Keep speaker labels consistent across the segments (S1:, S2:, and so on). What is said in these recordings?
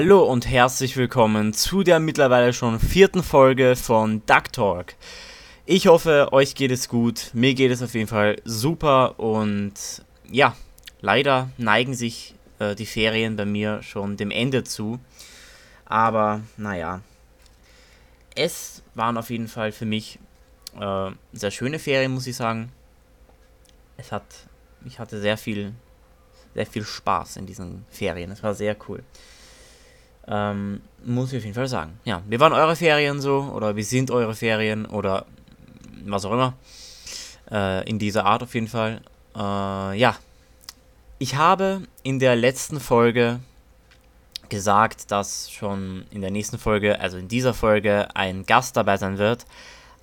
S1: Hallo und herzlich willkommen zu der mittlerweile schon vierten Folge von Duck Talk. Ich hoffe, euch geht es gut. Mir geht es auf jeden Fall super und ja, leider neigen sich äh, die Ferien bei mir schon dem Ende zu. Aber naja, es waren auf jeden Fall für mich äh, sehr schöne Ferien, muss ich sagen. Es hat, ich hatte sehr viel, sehr viel Spaß in diesen Ferien. Es war sehr cool. Ähm, muss ich auf jeden Fall sagen. Ja, wie waren eure Ferien so? Oder wie sind eure Ferien? Oder was auch immer. Äh, in dieser Art auf jeden Fall. Äh, ja. Ich habe in der letzten Folge gesagt, dass schon in der nächsten Folge, also in dieser Folge, ein Gast dabei sein wird.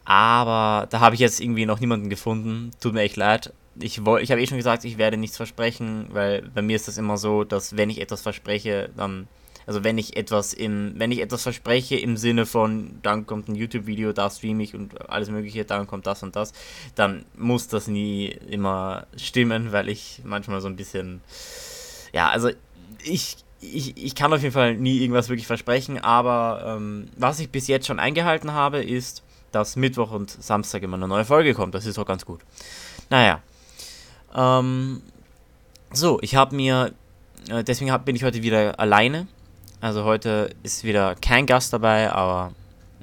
S1: Aber da habe ich jetzt irgendwie noch niemanden gefunden. Tut mir echt leid. Ich, ich habe eh schon gesagt, ich werde nichts versprechen, weil bei mir ist das immer so, dass wenn ich etwas verspreche, dann also wenn ich etwas im, wenn ich etwas verspreche im Sinne von, dann kommt ein YouTube-Video, da streame ich und alles mögliche, dann kommt das und das, dann muss das nie immer stimmen, weil ich manchmal so ein bisschen, ja, also ich, ich, ich kann auf jeden Fall nie irgendwas wirklich versprechen, aber ähm, was ich bis jetzt schon eingehalten habe, ist, dass Mittwoch und Samstag immer eine neue Folge kommt. Das ist auch ganz gut. Naja. Ähm, so, ich habe mir, äh, deswegen hab, bin ich heute wieder alleine. Also heute ist wieder kein Gast dabei, aber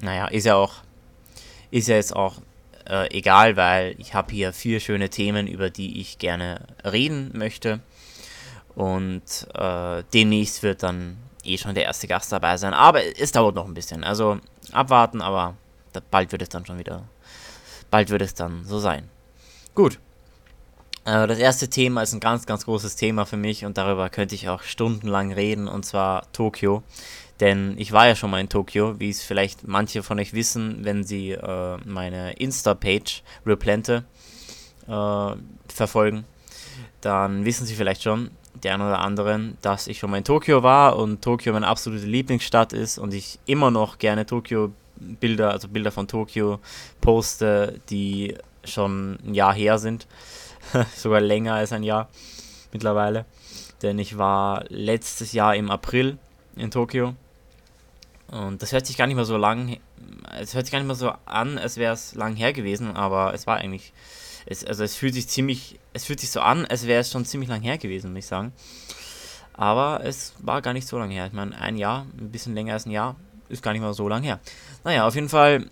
S1: naja, ist ja auch, ist ja jetzt auch äh, egal, weil ich habe hier vier schöne Themen, über die ich gerne reden möchte. Und äh, demnächst wird dann eh schon der erste Gast dabei sein. Aber es dauert noch ein bisschen. Also abwarten, aber bald wird es dann schon wieder. Bald wird es dann so sein. Gut. Äh, das erste Thema ist ein ganz, ganz großes Thema für mich und darüber könnte ich auch stundenlang reden und zwar Tokio. Denn ich war ja schon mal in Tokio, wie es vielleicht manche von euch wissen, wenn sie äh, meine Insta-Page Replante äh, verfolgen. Dann wissen sie vielleicht schon, der einen oder anderen, dass ich schon mal in Tokio war und Tokio meine absolute Lieblingsstadt ist und ich immer noch gerne Tokio-Bilder, also Bilder von Tokio poste, die schon ein Jahr her sind. sogar länger als ein Jahr mittlerweile. Denn ich war letztes Jahr im April in Tokio. Und das hört sich gar nicht mehr so lang, es hört sich gar nicht mehr so an, als wäre es lang her gewesen, aber es war eigentlich, es, also es fühlt sich ziemlich, es fühlt sich so an, als wäre es schon ziemlich lang her gewesen, muss ich sagen. Aber es war gar nicht so lang her. Ich meine, ein Jahr, ein bisschen länger als ein Jahr, ist gar nicht mehr so lang her. Naja, auf jeden Fall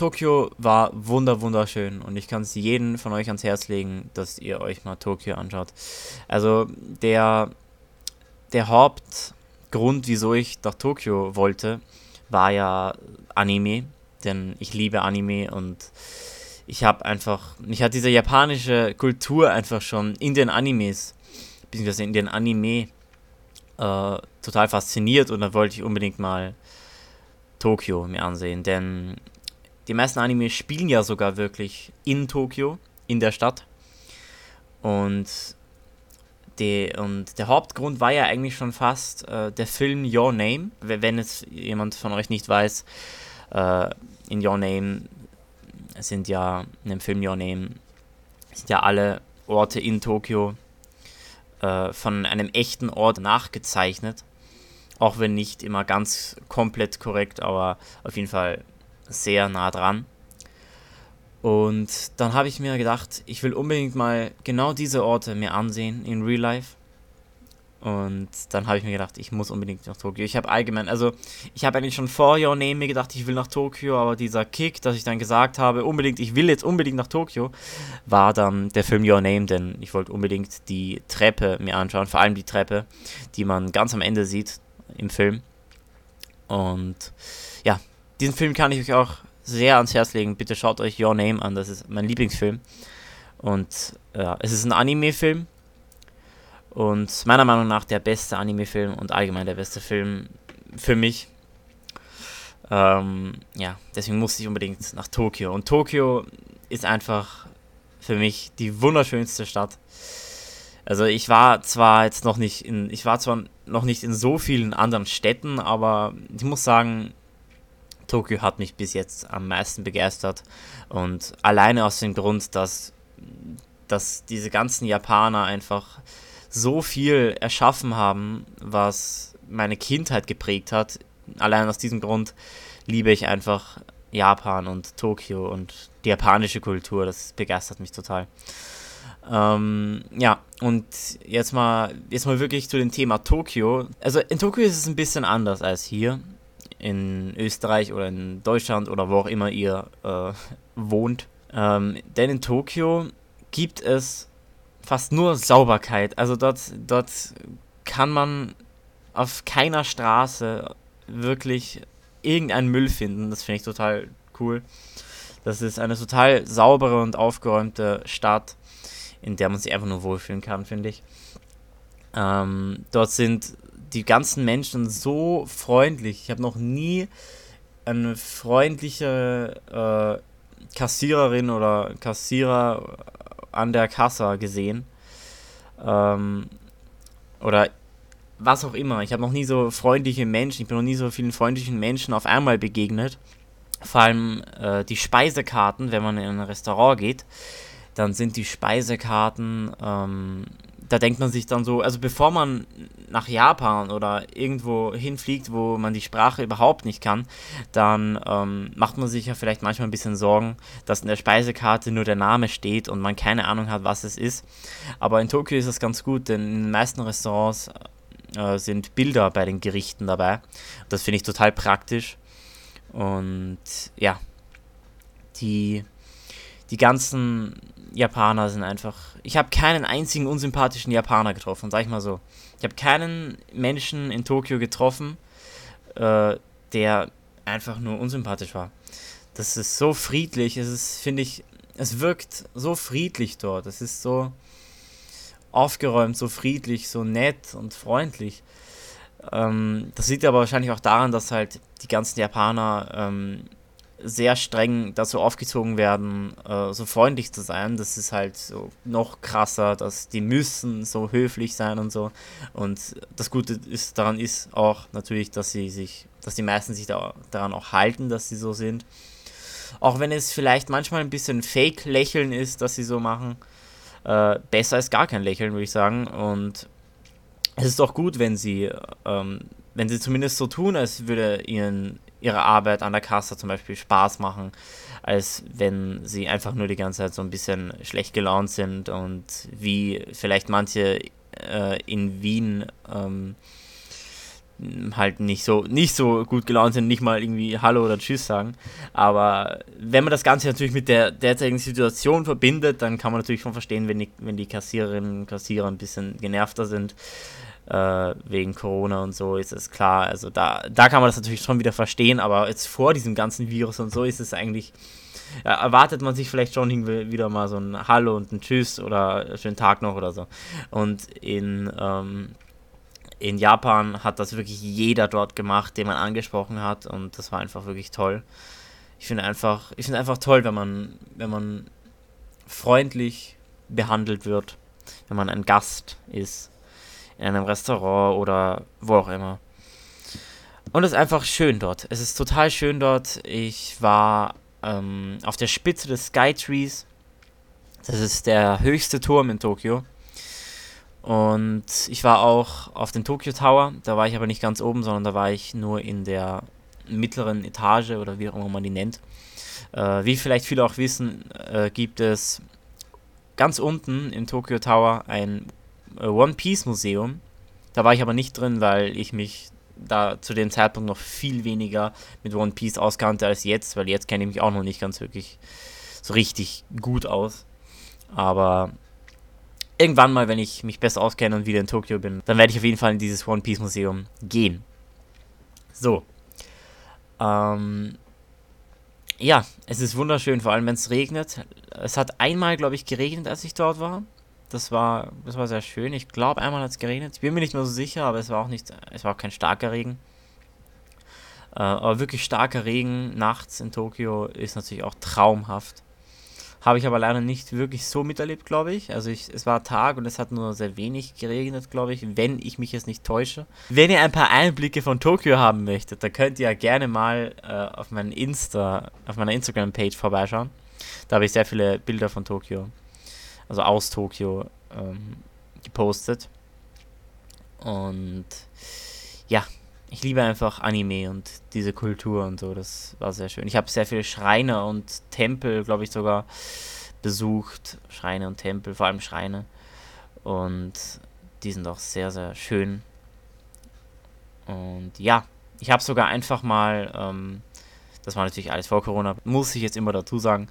S1: Tokio war wunder wunderschön und ich kann es jedem von euch ans Herz legen, dass ihr euch mal Tokio anschaut. Also der, der Hauptgrund, wieso ich nach Tokio wollte, war ja Anime, denn ich liebe Anime und ich habe einfach, mich hat diese japanische Kultur einfach schon in den Animes, beziehungsweise in den Anime äh, total fasziniert und da wollte ich unbedingt mal Tokio mir ansehen, denn die meisten Anime spielen ja sogar wirklich in Tokio, in der Stadt. Und, die, und der Hauptgrund war ja eigentlich schon fast äh, der Film Your Name. Wenn es jemand von euch nicht weiß, äh, in Your Name sind ja, in dem Film Your Name, sind ja alle Orte in Tokio äh, von einem echten Ort nachgezeichnet. Auch wenn nicht immer ganz komplett korrekt, aber auf jeden Fall sehr nah dran. Und dann habe ich mir gedacht, ich will unbedingt mal genau diese Orte mir ansehen in Real Life. Und dann habe ich mir gedacht, ich muss unbedingt nach Tokio. Ich habe allgemein, also ich habe eigentlich schon vor Your Name mir gedacht, ich will nach Tokio, aber dieser Kick, dass ich dann gesagt habe, unbedingt, ich will jetzt unbedingt nach Tokio, war dann der Film Your Name, denn ich wollte unbedingt die Treppe mir anschauen, vor allem die Treppe, die man ganz am Ende sieht im Film. Und ja, diesen Film kann ich euch auch sehr ans Herz legen. Bitte schaut euch Your Name an, das ist mein Lieblingsfilm. Und ja, es ist ein Anime-Film. Und meiner Meinung nach der beste Anime-Film und allgemein der beste Film für mich. Ähm, ja, deswegen musste ich unbedingt nach Tokio. Und Tokio ist einfach für mich die wunderschönste Stadt. Also ich war zwar jetzt noch nicht in, ich war zwar noch nicht in so vielen anderen Städten, aber ich muss sagen, Tokio hat mich bis jetzt am meisten begeistert. Und alleine aus dem Grund, dass, dass diese ganzen Japaner einfach so viel erschaffen haben, was meine Kindheit geprägt hat. Allein aus diesem Grund liebe ich einfach Japan und Tokio und die japanische Kultur. Das begeistert mich total. Ähm, ja, und jetzt mal, jetzt mal wirklich zu dem Thema Tokio. Also in Tokio ist es ein bisschen anders als hier in Österreich oder in Deutschland oder wo auch immer ihr äh, wohnt. Ähm, denn in Tokio gibt es fast nur Sauberkeit. Also dort, dort kann man auf keiner Straße wirklich irgendeinen Müll finden. Das finde ich total cool. Das ist eine total saubere und aufgeräumte Stadt, in der man sich einfach nur wohlfühlen kann, finde ich. Ähm, dort sind die ganzen Menschen so freundlich. Ich habe noch nie eine freundliche äh, Kassiererin oder Kassierer an der Kasse gesehen. Ähm, oder was auch immer. Ich habe noch nie so freundliche Menschen, ich bin noch nie so vielen freundlichen Menschen auf einmal begegnet. Vor allem äh, die Speisekarten, wenn man in ein Restaurant geht, dann sind die Speisekarten ähm, da denkt man sich dann so, also bevor man nach Japan oder irgendwo hinfliegt, wo man die Sprache überhaupt nicht kann, dann ähm, macht man sich ja vielleicht manchmal ein bisschen Sorgen, dass in der Speisekarte nur der Name steht und man keine Ahnung hat, was es ist. Aber in Tokio ist das ganz gut, denn in den meisten Restaurants äh, sind Bilder bei den Gerichten dabei. Das finde ich total praktisch. Und ja, die, die ganzen Japaner sind einfach. Ich habe keinen einzigen unsympathischen Japaner getroffen, sag ich mal so. Ich habe keinen Menschen in Tokio getroffen, äh, der einfach nur unsympathisch war. Das ist so friedlich, es ist, finde ich, es wirkt so friedlich dort. Es ist so aufgeräumt, so friedlich, so nett und freundlich. Ähm, das liegt aber wahrscheinlich auch daran, dass halt die ganzen Japaner ähm, sehr streng dazu aufgezogen werden, äh, so freundlich zu sein. Das ist halt so noch krasser, dass die müssen so höflich sein und so. Und das Gute ist daran ist auch natürlich, dass sie sich, dass die meisten sich da, daran auch halten, dass sie so sind. Auch wenn es vielleicht manchmal ein bisschen Fake-Lächeln ist, dass sie so machen. Äh, besser als gar kein Lächeln, würde ich sagen. Und es ist auch gut, wenn sie, ähm, wenn sie zumindest so tun, als würde ihnen ihre Arbeit an der Kasse zum Beispiel Spaß machen, als wenn sie einfach nur die ganze Zeit so ein bisschen schlecht gelaunt sind und wie vielleicht manche äh, in Wien ähm, halt nicht so nicht so gut gelaunt sind, nicht mal irgendwie Hallo oder Tschüss sagen. Aber wenn man das Ganze natürlich mit der derzeitigen Situation verbindet, dann kann man natürlich schon verstehen, wenn die, wenn die Kassiererinnen und Kassierer ein bisschen genervter sind äh, wegen Corona und so, ist es klar. Also da, da kann man das natürlich schon wieder verstehen, aber jetzt vor diesem ganzen Virus und so ist es eigentlich, erwartet man sich vielleicht schon wieder mal so ein Hallo und ein Tschüss oder schönen Tag noch oder so. Und in, ähm, in Japan hat das wirklich jeder dort gemacht, den man angesprochen hat und das war einfach wirklich toll. Ich finde einfach, ich finde einfach toll, wenn man, wenn man freundlich behandelt wird, wenn man ein Gast ist in einem Restaurant oder wo auch immer. Und es ist einfach schön dort. Es ist total schön dort. Ich war ähm, auf der Spitze des Skytrees. Das ist der höchste Turm in Tokio. Und ich war auch auf dem Tokyo Tower. Da war ich aber nicht ganz oben, sondern da war ich nur in der mittleren Etage oder wie auch immer man die nennt. Äh, wie vielleicht viele auch wissen, äh, gibt es ganz unten im Tokyo Tower ein äh, One Piece Museum. Da war ich aber nicht drin, weil ich mich da zu dem Zeitpunkt noch viel weniger mit One Piece auskannte als jetzt, weil jetzt kenne ich mich auch noch nicht ganz wirklich so richtig gut aus. Aber irgendwann mal, wenn ich mich besser auskenne und wieder in Tokio bin, dann werde ich auf jeden Fall in dieses One Piece Museum gehen. So. Ähm, ja, es ist wunderschön, vor allem wenn es regnet. Es hat einmal, glaube ich, geregnet, als ich dort war. Das war, das war sehr schön. Ich glaube, einmal hat es geregnet. Ich bin mir nicht mehr so sicher, aber es war auch nicht, es war auch kein starker Regen. Äh, aber wirklich starker Regen nachts in Tokio ist natürlich auch traumhaft. Habe ich aber leider nicht wirklich so miterlebt, glaube ich. Also ich, es war Tag und es hat nur sehr wenig geregnet, glaube ich, wenn ich mich jetzt nicht täusche. Wenn ihr ein paar Einblicke von Tokio haben möchtet, dann könnt ihr ja gerne mal äh, auf meinen Insta, auf meiner Instagram-Page vorbeischauen. Da habe ich sehr viele Bilder von Tokio also aus Tokio, ähm, gepostet. Und ja, ich liebe einfach Anime und diese Kultur und so. Das war sehr schön. Ich habe sehr viele Schreine und Tempel, glaube ich, sogar besucht. Schreine und Tempel, vor allem Schreine. Und die sind auch sehr, sehr schön. Und ja, ich habe sogar einfach mal, ähm, das war natürlich alles vor Corona, muss ich jetzt immer dazu sagen,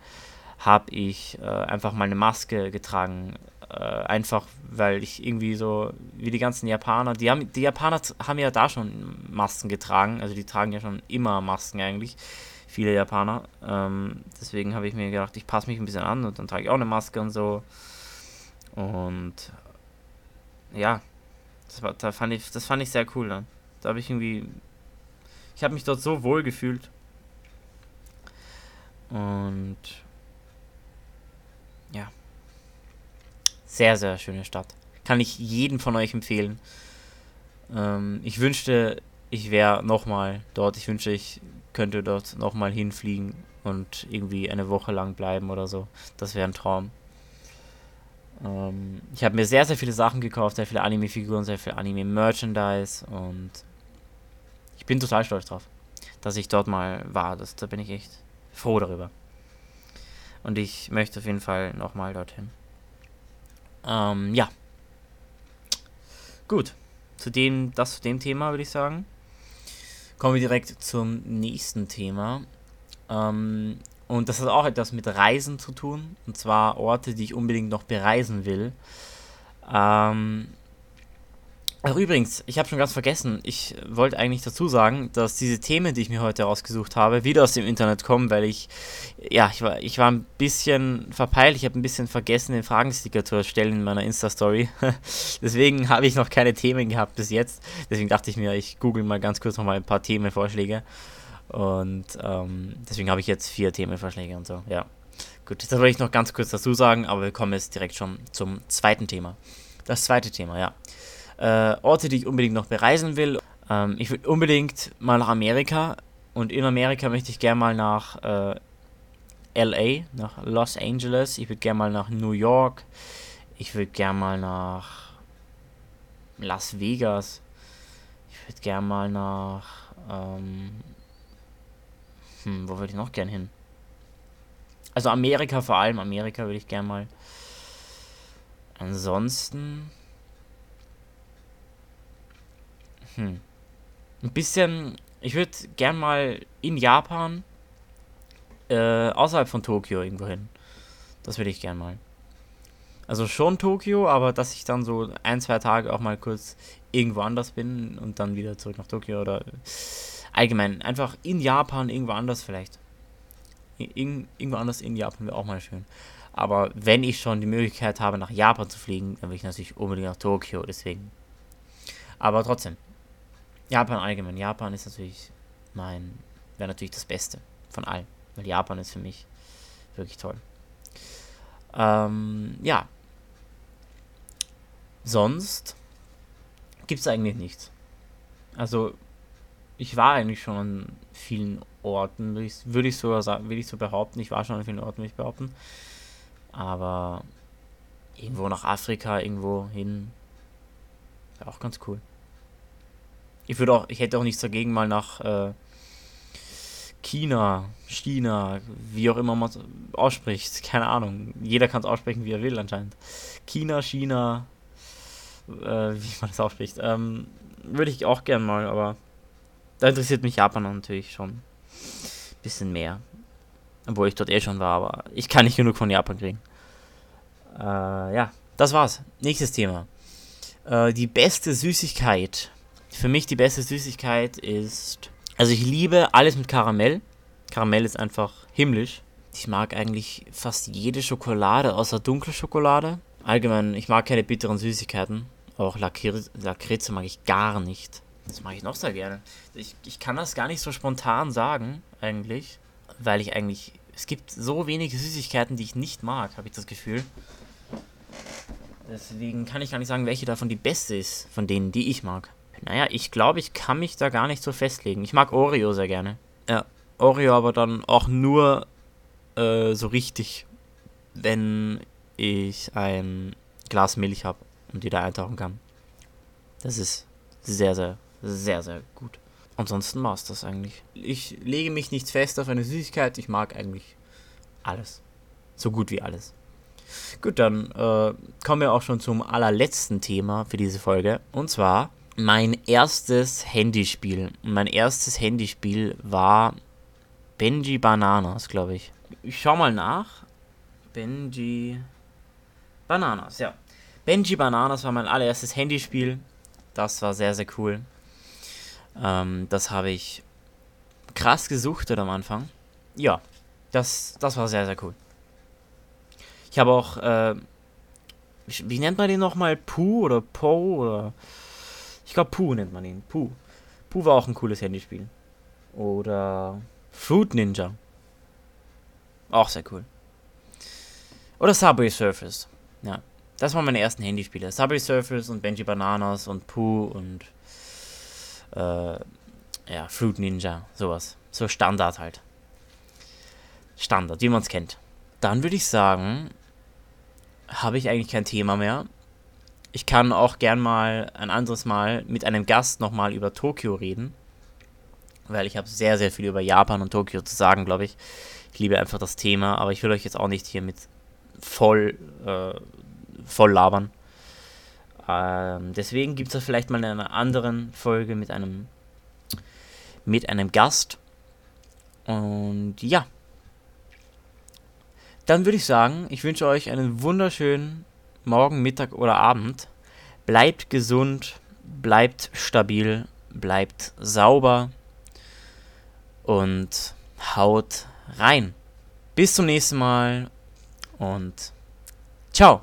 S1: habe ich äh, einfach mal eine Maske getragen. Äh, einfach, weil ich irgendwie so, wie die ganzen Japaner, die, haben, die Japaner haben ja da schon Masken getragen, also die tragen ja schon immer Masken eigentlich, viele Japaner. Ähm, deswegen habe ich mir gedacht, ich passe mich ein bisschen an und dann trage ich auch eine Maske und so. Und ja, das, war, da fand ich, das fand ich sehr cool dann. Da habe ich irgendwie, ich habe mich dort so wohl gefühlt. Und ja. Sehr, sehr schöne Stadt. Kann ich jedem von euch empfehlen. Ähm, ich wünschte, ich wäre nochmal dort. Ich wünschte, ich könnte dort nochmal hinfliegen und irgendwie eine Woche lang bleiben oder so. Das wäre ein Traum. Ähm, ich habe mir sehr, sehr viele Sachen gekauft, sehr viele Anime-Figuren, sehr viel Anime-Merchandise und ich bin total stolz drauf, dass ich dort mal war. Das, da bin ich echt froh darüber. Und ich möchte auf jeden Fall nochmal dorthin. Ähm, ja. Gut. Zu dem, das zu dem Thema würde ich sagen. Kommen wir direkt zum nächsten Thema. Ähm, und das hat auch etwas mit Reisen zu tun. Und zwar Orte, die ich unbedingt noch bereisen will. Ähm, Ach, übrigens, ich habe schon ganz vergessen, ich wollte eigentlich dazu sagen, dass diese Themen, die ich mir heute rausgesucht habe, wieder aus dem Internet kommen, weil ich, ja, ich war, ich war ein bisschen verpeilt, ich habe ein bisschen vergessen, den Fragensticker zu erstellen in meiner Insta-Story. deswegen habe ich noch keine Themen gehabt bis jetzt. Deswegen dachte ich mir, ich google mal ganz kurz nochmal ein paar Themenvorschläge. Und ähm, deswegen habe ich jetzt vier Themenvorschläge und so, ja. Gut, das wollte ich noch ganz kurz dazu sagen, aber wir kommen jetzt direkt schon zum zweiten Thema. Das zweite Thema, ja äh, Orte, die ich unbedingt noch bereisen will. Ähm, ich will unbedingt mal nach Amerika und in Amerika möchte ich gerne mal nach äh, LA, nach Los Angeles. Ich würde gerne mal nach New York. Ich würde gerne mal nach Las Vegas. Ich würde gerne mal nach. Ähm, hm, wo würde ich noch gern hin? Also Amerika vor allem. Amerika würde ich gerne mal. Ansonsten Hm. Ein bisschen. Ich würde gern mal in Japan äh, außerhalb von Tokio irgendwo hin. Das würde ich gern mal. Also schon Tokio, aber dass ich dann so ein, zwei Tage auch mal kurz irgendwo anders bin und dann wieder zurück nach Tokio oder allgemein einfach in Japan irgendwo anders vielleicht. In, irgendwo anders in Japan wäre auch mal schön. Aber wenn ich schon die Möglichkeit habe, nach Japan zu fliegen, dann will ich natürlich unbedingt nach Tokio, deswegen. Aber trotzdem, Japan allgemein. Japan ist natürlich mein, wäre natürlich das Beste von allen. Weil Japan ist für mich wirklich toll. Ähm, ja. Sonst gibt es eigentlich nichts. Also, ich war eigentlich schon an vielen Orten, würde ich, würd ich, so, würd ich so behaupten. Ich war schon an vielen Orten, würde ich behaupten. Aber irgendwo nach Afrika, irgendwo hin, wäre auch ganz cool. Ich würde auch, ich hätte auch nichts dagegen, mal nach äh, China, China, wie auch immer man es ausspricht. Keine Ahnung. Jeder kann es aussprechen, wie er will, anscheinend. China, China, äh, wie man das ausspricht. Ähm, würde ich auch gern mal, aber da interessiert mich Japan natürlich schon ein bisschen mehr. Obwohl ich dort eh schon war, aber ich kann nicht genug von Japan kriegen. Äh, ja, das war's. Nächstes Thema. Äh, die beste Süßigkeit für mich die beste Süßigkeit ist. Also ich liebe alles mit Karamell. Karamell ist einfach himmlisch. Ich mag eigentlich fast jede Schokolade außer dunkle Schokolade. Allgemein, ich mag keine bitteren Süßigkeiten. Auch Lakritze mag ich gar nicht. Das mag ich noch sehr gerne. Ich, ich kann das gar nicht so spontan sagen, eigentlich. Weil ich eigentlich. Es gibt so wenige Süßigkeiten, die ich nicht mag, habe ich das Gefühl. Deswegen kann ich gar nicht sagen, welche davon die beste ist, von denen, die ich mag. Naja, ich glaube, ich kann mich da gar nicht so festlegen. Ich mag Oreo sehr gerne. Ja, Oreo aber dann auch nur äh, so richtig, wenn ich ein Glas Milch habe und die da eintauchen kann. Das ist sehr, sehr, sehr, sehr gut. Ansonsten war es das eigentlich. Ich lege mich nicht fest auf eine Süßigkeit. Ich mag eigentlich alles. So gut wie alles. Gut, dann äh, kommen wir auch schon zum allerletzten Thema für diese Folge. Und zwar mein erstes Handyspiel. Mein erstes Handyspiel war Benji Bananas, glaube ich. Ich schau mal nach. Benji Bananas, ja. Benji Bananas war mein allererstes Handyspiel. Das war sehr, sehr cool. Ähm, das habe ich krass gesuchtet am Anfang. Ja, das, das war sehr, sehr cool. Ich habe auch, äh, wie nennt man den nochmal? Pooh oder Po oder. Ich glaube, Pooh nennt man ihn. Pooh. Pooh war auch ein cooles Handyspiel. Oder Fruit Ninja. Auch sehr cool. Oder Subway Surfers. Ja, das waren meine ersten Handyspiele. Subway Surfers und Benji Bananas und Pooh und äh, ja, Fruit Ninja, sowas. So Standard halt. Standard, wie man es kennt. Dann würde ich sagen, habe ich eigentlich kein Thema mehr. Ich kann auch gern mal ein anderes Mal mit einem Gast nochmal über Tokio reden. Weil ich habe sehr, sehr viel über Japan und Tokio zu sagen, glaube ich. Ich liebe einfach das Thema, aber ich will euch jetzt auch nicht hier mit voll, äh, voll labern. Ähm, deswegen gibt es da vielleicht mal in einer anderen Folge mit einem, mit einem Gast. Und ja. Dann würde ich sagen, ich wünsche euch einen wunderschönen Morgen, Mittag oder Abend. Bleibt gesund, bleibt stabil, bleibt sauber und haut rein. Bis zum nächsten Mal und ciao.